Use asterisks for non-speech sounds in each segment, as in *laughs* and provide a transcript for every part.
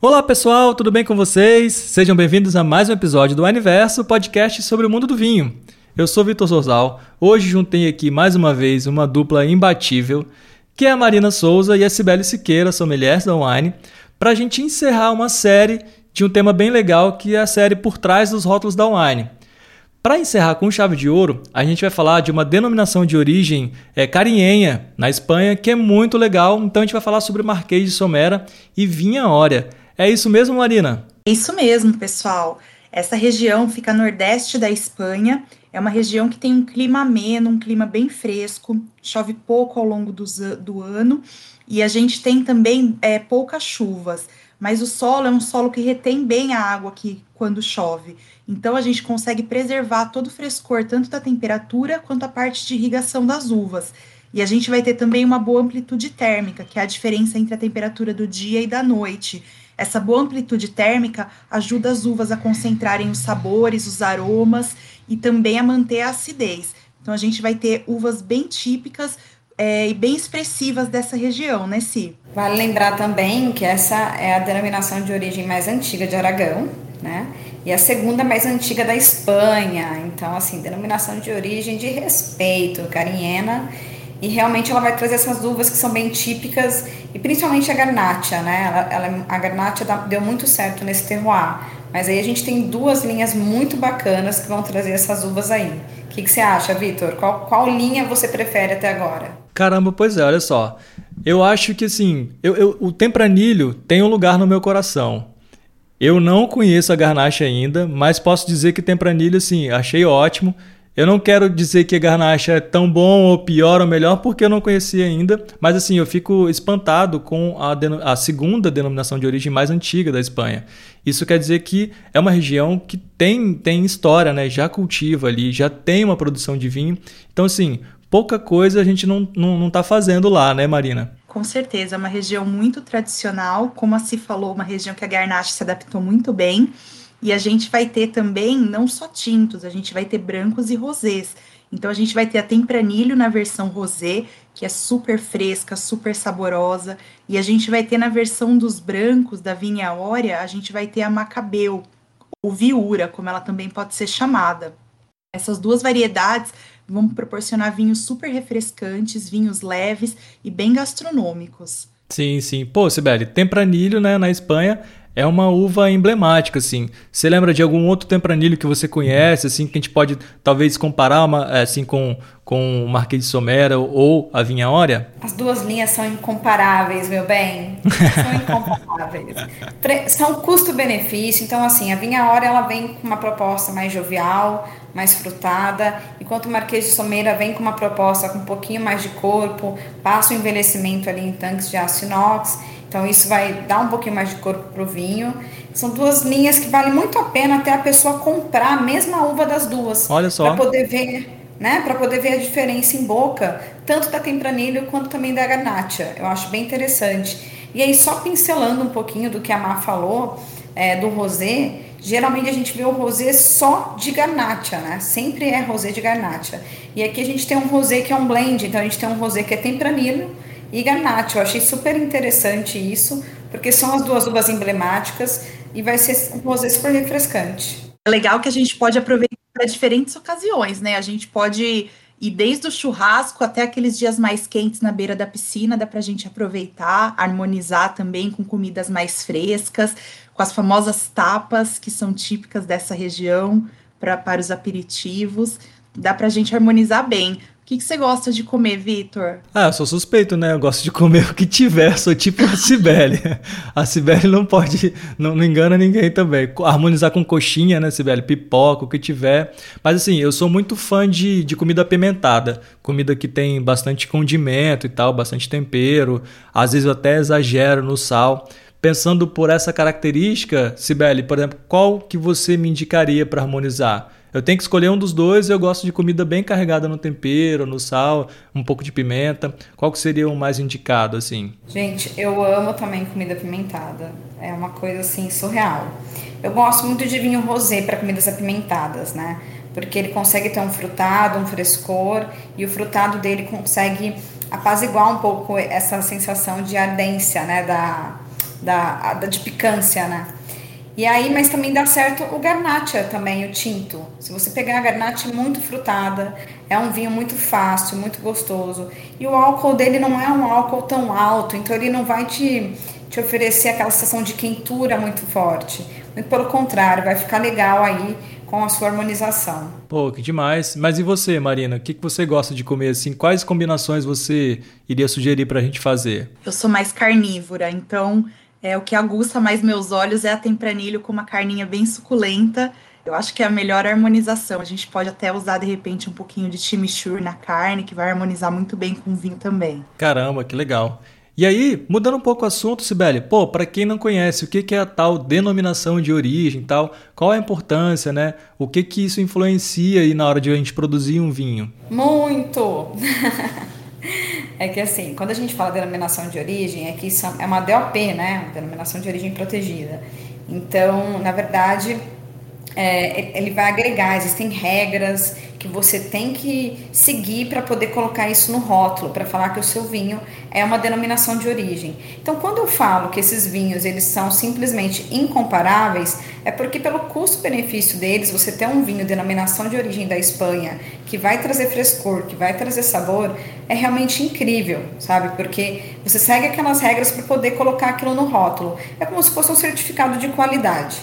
Olá pessoal, tudo bem com vocês? Sejam bem-vindos a mais um episódio do Aniverso, podcast sobre o mundo do vinho. Eu sou Vitor Sorzal. Hoje juntei aqui mais uma vez uma dupla imbatível, que é a Marina Souza e a Cibele Siqueira, sommeliers da Wine, para a gente encerrar uma série de um tema bem legal, que é a série Por Trás dos Rótulos da Wine. Para encerrar com chave de ouro, a gente vai falar de uma denominação de origem é, carinhenha, na Espanha, que é muito legal. Então a gente vai falar sobre Marquês de Somera e Vinha Ória. É isso mesmo, Marina? Isso mesmo, pessoal. Essa região fica a nordeste da Espanha. É uma região que tem um clima ameno, um clima bem fresco, chove pouco ao longo do, do ano e a gente tem também é, poucas chuvas, mas o solo é um solo que retém bem a água aqui quando chove. Então a gente consegue preservar todo o frescor, tanto da temperatura quanto a parte de irrigação das uvas. E a gente vai ter também uma boa amplitude térmica, que é a diferença entre a temperatura do dia e da noite. Essa boa amplitude térmica ajuda as uvas a concentrarem os sabores, os aromas e também a manter a acidez. Então a gente vai ter uvas bem típicas é, e bem expressivas dessa região, né, Si? Vale lembrar também que essa é a denominação de origem mais antiga de Aragão, né? E a segunda mais antiga da Espanha. Então, assim, denominação de origem de respeito, carinhena e realmente ela vai trazer essas uvas que são bem típicas, e principalmente a garnacha, né? Ela, ela, a garnacha deu muito certo nesse terroir. Mas aí a gente tem duas linhas muito bacanas que vão trazer essas uvas aí. O que, que você acha, Vitor? Qual, qual linha você prefere até agora? Caramba, pois é, olha só. Eu acho que assim, eu, eu, o tempranilho tem um lugar no meu coração. Eu não conheço a garnacha ainda, mas posso dizer que tempranilho, assim, achei ótimo. Eu não quero dizer que a Garnacha é tão bom ou pior ou melhor, porque eu não conhecia ainda, mas assim, eu fico espantado com a, a, segunda denominação de origem mais antiga da Espanha. Isso quer dizer que é uma região que tem, tem história, né? já cultiva ali, já tem uma produção de vinho. Então, assim, pouca coisa a gente não está não, não tá fazendo lá, né, Marina? Com certeza, é uma região muito tradicional, como a Si falou, uma região que a Garnacha se adaptou muito bem. E a gente vai ter também não só tintos, a gente vai ter brancos e rosés. Então a gente vai ter a tempranilho na versão rosé, que é super fresca, super saborosa, e a gente vai ter na versão dos brancos da vinha órea, a gente vai ter a macabeu, ou viura, como ela também pode ser chamada. Essas duas variedades vão proporcionar vinhos super refrescantes, vinhos leves e bem gastronômicos. Sim, sim. Pô, Sibeli, tempranilho, né, na Espanha é uma uva emblemática, assim. Você lembra de algum outro tempranilho que você conhece, assim, que a gente pode talvez comparar uma, é, assim com, com o Marquês de Somera ou a Vinha Ória? As duas linhas são incomparáveis, meu bem. *laughs* São incomparáveis. são custo-benefício. Então, assim, a Vinha Ória ela vem com uma proposta mais jovial, mais frutada, enquanto o Marquês de Somera vem com uma proposta com um pouquinho mais de corpo, passa o envelhecimento ali em tanques de aço inox então isso vai dar um pouquinho mais de corpo para o vinho. São duas linhas que vale muito a pena até a pessoa comprar a mesma uva das duas. Olha só. Para poder ver, né? Para poder ver a diferença em boca, tanto da Tempranillo quanto também da Garnacha. Eu acho bem interessante. E aí só pincelando um pouquinho do que a Má falou é, do rosé, geralmente a gente vê o rosé só de garnacha, né? Sempre é rosé de garnacha. E aqui a gente tem um rosé que é um blend, então a gente tem um rosé que é tempranillo e Garnacho. Eu achei super interessante isso, porque são as duas uvas emblemáticas e vai ser um rosé super refrescante. É legal que a gente pode aproveitar para diferentes ocasiões, né? A gente pode ir desde o churrasco até aqueles dias mais quentes na beira da piscina, dá para a gente aproveitar, harmonizar também com comidas mais frescas, com as famosas tapas que são típicas dessa região pra, para os aperitivos. Dá para a gente harmonizar bem. O que, você gosta de comer, Vitor? Ah, eu sou suspeito, né? Eu gosto de comer *laughs* o que tiver, sou tipo a Cibele. A Cibele não pode, não, não, engana ninguém também. Harmonizar com coxinha, né, Cibele? Pipoca, o que tiver. Mas assim, eu sou muito fã de, de comida apimentada. Comida que tem bastante condimento e tal, bastante tempero. Às vezes eu até exagero no sal. Pensando por essa característica, Cibele, por exemplo, qual que você me indicaria para harmonizar? Eu tenho que escolher um dos dois, eu gosto de comida bem carregada no tempero, no sal, um pouco de pimenta. Qual que seria o mais indicado, assim? Gente, eu amo também comida pimentada. É uma coisa, assim, surreal. Eu gosto muito de vinho rosé para comidas apimentadas, né? Porque ele consegue ter um frutado, um frescor, e o frutado dele consegue apaziguar um pouco essa sensação de ardência, né? Da, da, da de picância, né? E aí, mas também dá certo o Garnacha também, o tinto. Se você pegar a Garnacha muito frutada, é um vinho muito fácil, muito gostoso. E o álcool dele não é um álcool tão alto, então ele não vai te, te oferecer aquela sensação de quentura muito forte. Muito pelo contrário, vai ficar legal aí com a sua harmonização. Pô, que demais. Mas e você, Marina? O que, que você gosta de comer assim? Quais combinações você iria sugerir para a gente fazer? Eu sou mais carnívora, então é, o que aguça mais meus olhos é a tempranilho com uma carninha bem suculenta. Eu acho que é a melhor harmonização. A gente pode até usar de repente um pouquinho de chimichurri na carne, que vai harmonizar muito bem com o vinho também. Caramba, que legal. E aí, mudando um pouco o assunto, Sibeli, pô, para quem não conhece, o que, que é a tal denominação de origem e tal, qual a importância, né? O que que isso influencia aí na hora de a gente produzir um vinho? Muito! *laughs* é que assim, quando a gente fala denominação de origem, é que isso é uma DOP, né? Denominação de origem protegida. Então, na verdade, é, ele vai agregar, existem regras que você tem que seguir para poder colocar isso no rótulo, para falar que o seu vinho é uma denominação de origem. Então, quando eu falo que esses vinhos eles são simplesmente incomparáveis, é porque pelo custo-benefício deles, você ter um vinho denominação de origem da Espanha, que vai trazer frescor, que vai trazer sabor, é realmente incrível, sabe? Porque você segue aquelas regras para poder colocar aquilo no rótulo. É como se fosse um certificado de qualidade.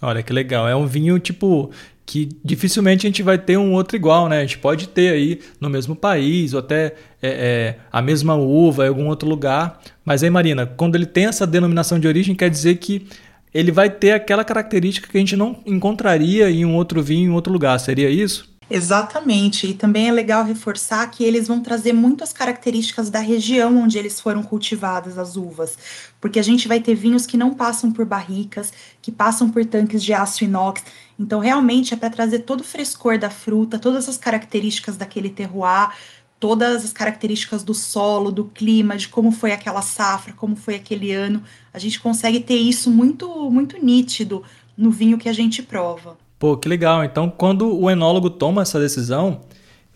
Olha que legal. É um vinho tipo que dificilmente a gente vai ter um outro igual, né? A gente pode ter aí no mesmo país ou até é, é, a mesma uva em algum outro lugar. Mas aí, Marina, quando ele tem essa denominação de origem, quer dizer que ele vai ter aquela característica que a gente não encontraria em um outro vinho em outro lugar. Seria isso? Exatamente, e também é legal reforçar que eles vão trazer muitas características da região onde eles foram cultivadas, as uvas, porque a gente vai ter vinhos que não passam por barricas, que passam por tanques de aço inox, então realmente é para trazer todo o frescor da fruta, todas as características daquele terroir, todas as características do solo, do clima, de como foi aquela safra, como foi aquele ano, a gente consegue ter isso muito, muito nítido no vinho que a gente prova. Pô, que legal. Então, quando o enólogo toma essa decisão,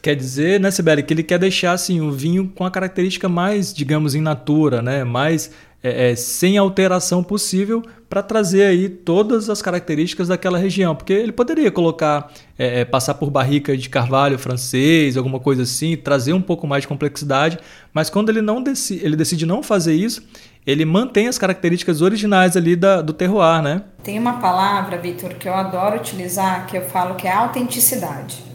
quer dizer, né, Sibeli, que ele quer deixar assim, o vinho com a característica mais, digamos, in natura, né? mais é, é, sem alteração possível para trazer aí todas as características daquela região. Porque ele poderia colocar, é, é, passar por barrica de carvalho francês, alguma coisa assim, trazer um pouco mais de complexidade, mas quando ele não decide, ele decide não fazer isso, ele mantém as características originais ali da, do terroir, né? Tem uma palavra, Vitor, que eu adoro utilizar, que eu falo que é autenticidade.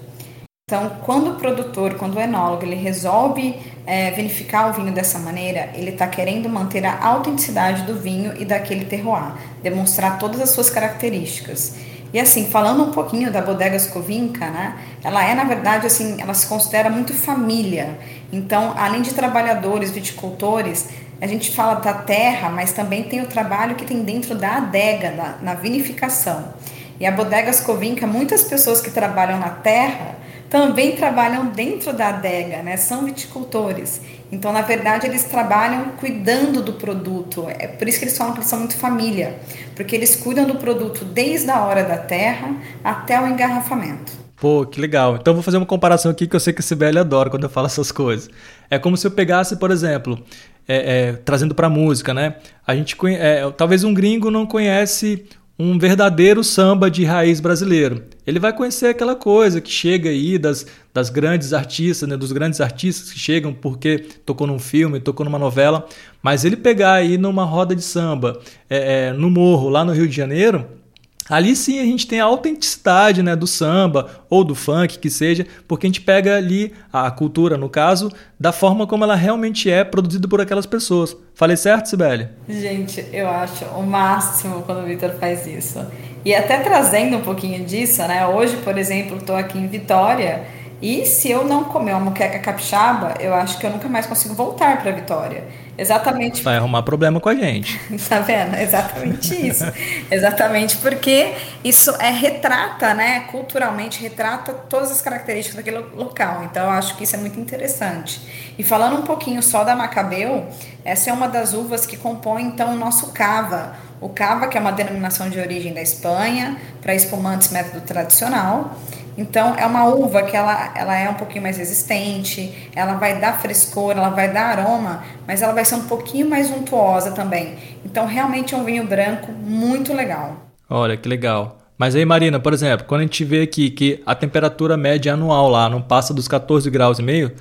Então, quando o produtor, quando o enólogo, ele resolve é, vinificar o vinho dessa maneira, ele está querendo manter a autenticidade do vinho e daquele terroir, demonstrar todas as suas características. E assim, falando um pouquinho da Bodega Scovinca, né? Ela é, na verdade, assim, ela se considera muito família. Então, além de trabalhadores, viticultores, a gente fala da terra, mas também tem o trabalho que tem dentro da adega, na, na vinificação. E a Bodega Scovinca, muitas pessoas que trabalham na terra também trabalham dentro da adega, né? São viticultores. Então, na verdade, eles trabalham cuidando do produto. É por isso que eles falam que eles são muito família, porque eles cuidam do produto desde a hora da terra até o engarrafamento. Pô, que legal. Então vou fazer uma comparação aqui que eu sei que a Sibeli adora quando eu falo essas coisas. É como se eu pegasse, por exemplo, é, é, trazendo para música, né? A gente é, talvez um gringo não conhece um verdadeiro samba de raiz brasileiro. Ele vai conhecer aquela coisa que chega aí das, das grandes artistas, né, dos grandes artistas que chegam porque tocou num filme, tocou numa novela, mas ele pegar aí numa roda de samba, é, é, no morro, lá no Rio de Janeiro, Ali sim a gente tem a autenticidade né, do samba ou do funk, que seja, porque a gente pega ali a cultura, no caso, da forma como ela realmente é produzida por aquelas pessoas. Falei certo, Sibeli? Gente, eu acho o máximo quando o Vitor faz isso. E até trazendo um pouquinho disso, né? Hoje, por exemplo, estou aqui em Vitória E se eu não comer uma moqueca capixaba, eu acho que eu nunca mais consigo voltar para Vitória. Exatamente. Vai arrumar problema com a gente. *laughs* tá vendo? Exatamente isso. Exatamente porque isso é retrata, né? Culturalmente retrata todas as características daquele local. Então eu acho que isso é muito interessante. E falando um pouquinho só da Macabeu, essa é uma das uvas que compõe então o nosso cava. O cava, que é uma denominação de origem da Espanha, para espumantes método tradicional. Então, é uma uva que ela, ela é um pouquinho mais resistente, ela vai dar frescor, ela vai dar aroma, mas ela vai ser um pouquinho mais untuosa também. Então, realmente é um vinho branco muito legal. Olha, que legal. Mas aí, Marina, por exemplo, quando a gente vê aqui que a temperatura média anual lá não passa dos 14 graus e meio,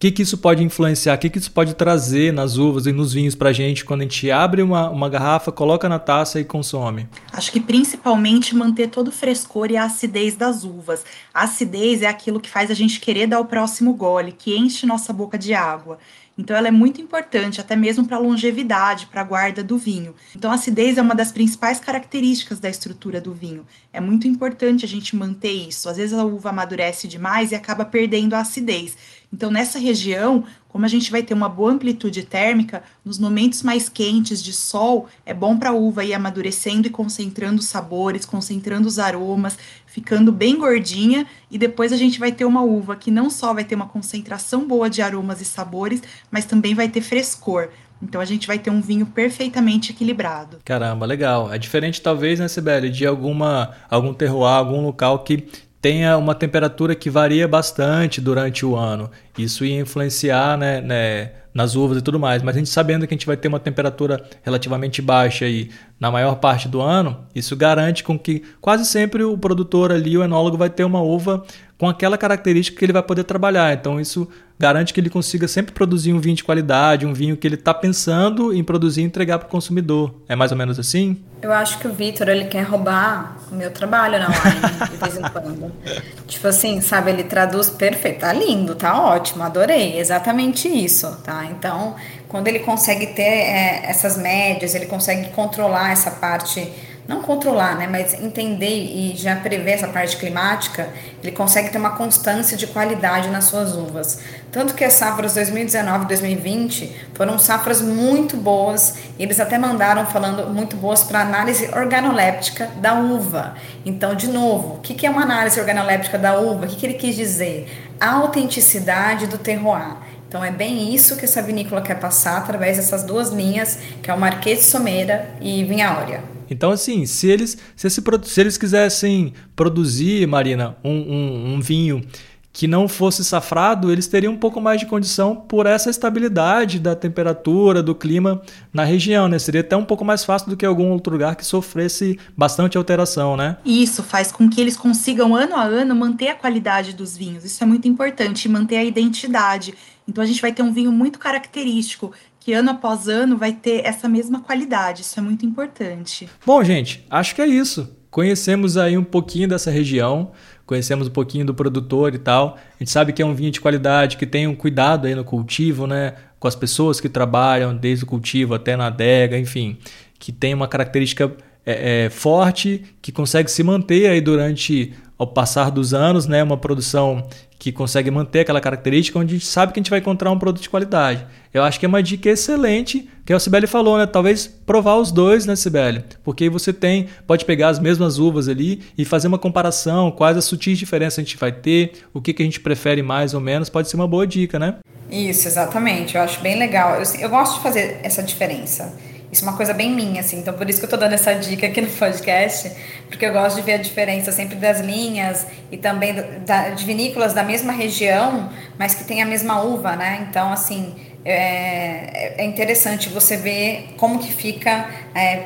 que, que isso pode influenciar, o que, que isso pode trazer nas uvas e nos vinhos para a gente quando a gente abre uma, uma garrafa, coloca na taça e consome? Acho que principalmente manter todo o frescor e a acidez das uvas. A acidez é aquilo que faz a gente querer dar o próximo gole, que enche nossa boca de água. Então, ela é muito importante, até mesmo para a longevidade, para a guarda do vinho. Então, a acidez é uma das principais características da estrutura do vinho. É muito importante a gente manter isso. Às vezes, a uva amadurece demais e acaba perdendo a acidez. Então, nessa região, como a gente vai ter uma boa amplitude térmica, nos momentos mais quentes de sol, é bom para a uva ir amadurecendo e concentrando os sabores, concentrando os aromas, ficando bem gordinha, e depois a gente vai ter uma uva que não só vai ter uma concentração boa de aromas e sabores, mas também vai ter frescor. Então a gente vai ter um vinho perfeitamente equilibrado. Caramba, legal. É diferente talvez, né, Sibeli, de alguma algum terroir, algum local que tenha uma temperatura que varia bastante durante o ano. Isso ia influenciar né, né, nas uvas e tudo mais. Mas a gente sabendo que a gente vai ter uma temperatura relativamente baixa aí na maior parte do ano, isso garante com que quase sempre o produtor ali, o enólogo, vai ter uma uva com aquela característica que ele vai poder trabalhar. Então isso garante que ele consiga sempre produzir um vinho de qualidade, um vinho que ele está pensando em produzir e entregar para o consumidor. É mais ou menos assim? Eu acho que o Vitor ele quer roubar o meu trabalho na wine de vez em quando. *laughs* tipo assim, sabe, ele traduz perfeito. Tá lindo, tá ótimo, adorei. Exatamente isso, tá? Então, quando ele consegue ter é, essas médias, ele consegue controlar essa parte não controlar, né, mas entender e já prever essa parte climática, ele consegue ter uma constância de qualidade nas suas uvas. Tanto que as safras 2019 e 2020 foram safras muito boas, eles até mandaram falando muito boas para análise organoléptica da uva. Então, de novo, o que é uma análise organoléptica da uva? O que ele quis dizer? A autenticidade do terroir. Então é bem isso que essa vinícola quer passar através dessas duas linhas, que é o Marquês de Someira e Vinha Áurea. Então, assim, se eles, se, esse, se eles quisessem produzir, Marina, um, um, um vinho que não fosse safrado, eles teriam um pouco mais de condição por essa estabilidade da temperatura, do clima na região, né? Seria até um pouco mais fácil do que algum outro lugar que sofresse bastante alteração, né? Isso faz com que eles consigam ano a ano manter a qualidade dos vinhos. Isso é muito importante, manter a identidade. Então a gente vai ter um vinho muito característico que ano após ano vai ter essa mesma qualidade. Isso é muito importante. Bom, gente, acho que é isso. Conhecemos aí um pouquinho dessa região, conhecemos um pouquinho do produtor e tal. A gente sabe que é um vinho de qualidade, que tem um cuidado aí no cultivo, né? Com as pessoas que trabalham, desde o cultivo até na adega, enfim, que tem uma característica é, é, forte, que consegue se manter aí durante o passar dos anos, né? Uma produção que consegue manter aquela característica, onde a gente sabe que a gente vai encontrar um produto de qualidade. Eu acho que é uma dica excelente, que a Sibeli falou, né? Talvez provar os dois, né, Sibeli? Porque você tem, pode pegar as mesmas uvas ali e fazer uma comparação, quais as sutis diferenças a gente vai ter, o que, que a gente prefere mais ou menos, pode ser uma boa dica, né? Isso, exatamente. Eu acho bem legal. Eu, eu gosto de fazer essa diferença. Isso é uma coisa bem minha, assim. Então, por isso que eu tô dando essa dica aqui no podcast, porque eu gosto de ver a diferença sempre das linhas e também da, de vinícolas da mesma região, mas que tem a mesma uva, né? Então, assim, é, é interessante você ver como que fica é,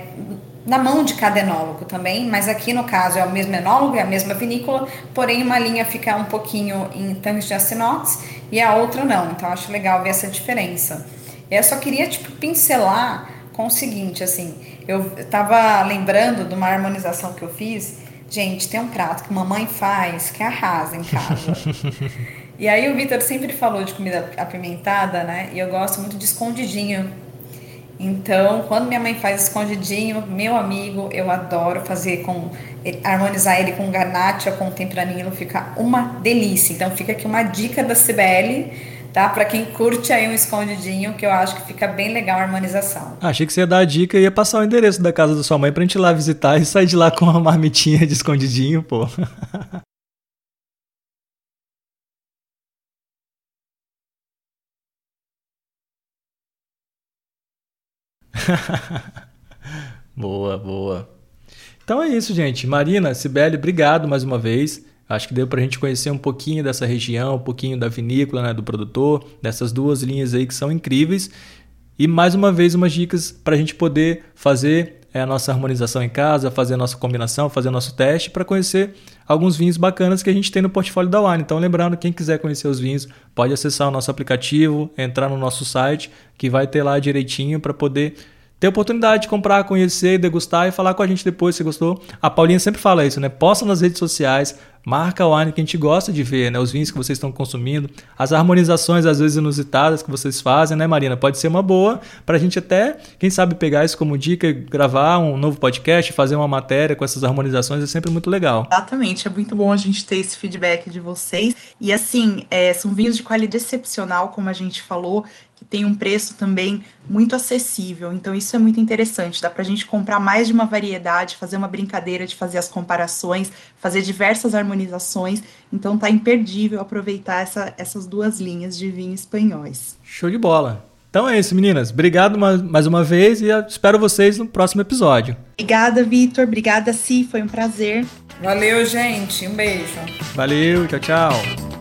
na mão de cada enólogo também, mas aqui no caso é o mesmo enólogo, é a mesma vinícola, porém uma linha fica um pouquinho em tanques de acinox e a outra não. Então, acho legal ver essa diferença. Eu só queria, tipo, pincelar com o seguinte, assim, eu tava lembrando de uma harmonização que eu fiz. Gente, tem um prato que mamãe faz que arrasa em casa. *laughs* e aí o Vitor sempre falou de comida apimentada, né? E eu gosto muito de escondidinho. Então, quando minha mãe faz escondidinho, meu amigo, eu adoro fazer com harmonizar ele com garnacha, com tempranilo, fica uma delícia. Então, fica aqui uma dica da CBL, tá? Para quem curte aí um escondidinho, que eu acho que fica bem legal a harmonização. Ah, achei que você ia dar a dica e ia passar o endereço da casa da sua mãe pra gente ir lá visitar e sair de lá com uma marmitinha de escondidinho, pô. boa, boa. Então é isso, gente. Marina, Sibeli, obrigado mais *laughs* uma vez. Acho que deu para a gente conhecer um pouquinho dessa região, um pouquinho da vinícola, né, do produtor, dessas duas linhas aí que são incríveis. E mais uma vez, umas dicas para a gente poder fazer é, a nossa harmonização em casa, fazer a nossa combinação, fazer o nosso teste para conhecer alguns vinhos bacanas que a gente tem no portfólio da Wine. Então, lembrando, quem quiser conhecer os vinhos, pode acessar o nosso aplicativo, entrar no nosso site, que vai ter lá direitinho para poder ter oportunidade de comprar, conhecer, degustar e falar com a gente depois se gostou. A Paulinha sempre fala isso, né? Posta nas redes sociais, marca o wine que a gente gosta de ver, né? Os vinhos que vocês estão consumindo, as harmonizações às vezes inusitadas que vocês fazem, né, Marina? Pode ser uma boa para a gente até, quem sabe, pegar isso como dica, gravar um novo podcast, fazer uma matéria com essas harmonizações é sempre muito legal. Exatamente, é muito bom a gente ter esse feedback de vocês. E assim, é, são vinhos de qualidade excepcional, como a gente falou, que tem um preço também muito acessível. Então, isso é muito interessante. Dá para a gente comprar mais de uma variedade, fazer uma brincadeira de fazer as comparações, fazer diversas harmonizações. Então, tá imperdível aproveitar essa, essas duas linhas de vinho espanhóis. Show de bola! Então é isso, meninas. Obrigado mais uma vez e espero vocês no próximo episódio. Obrigada, Vitor. Obrigada, Si. Foi um prazer. Valeu, gente. Um beijo. Valeu. Tchau, tchau.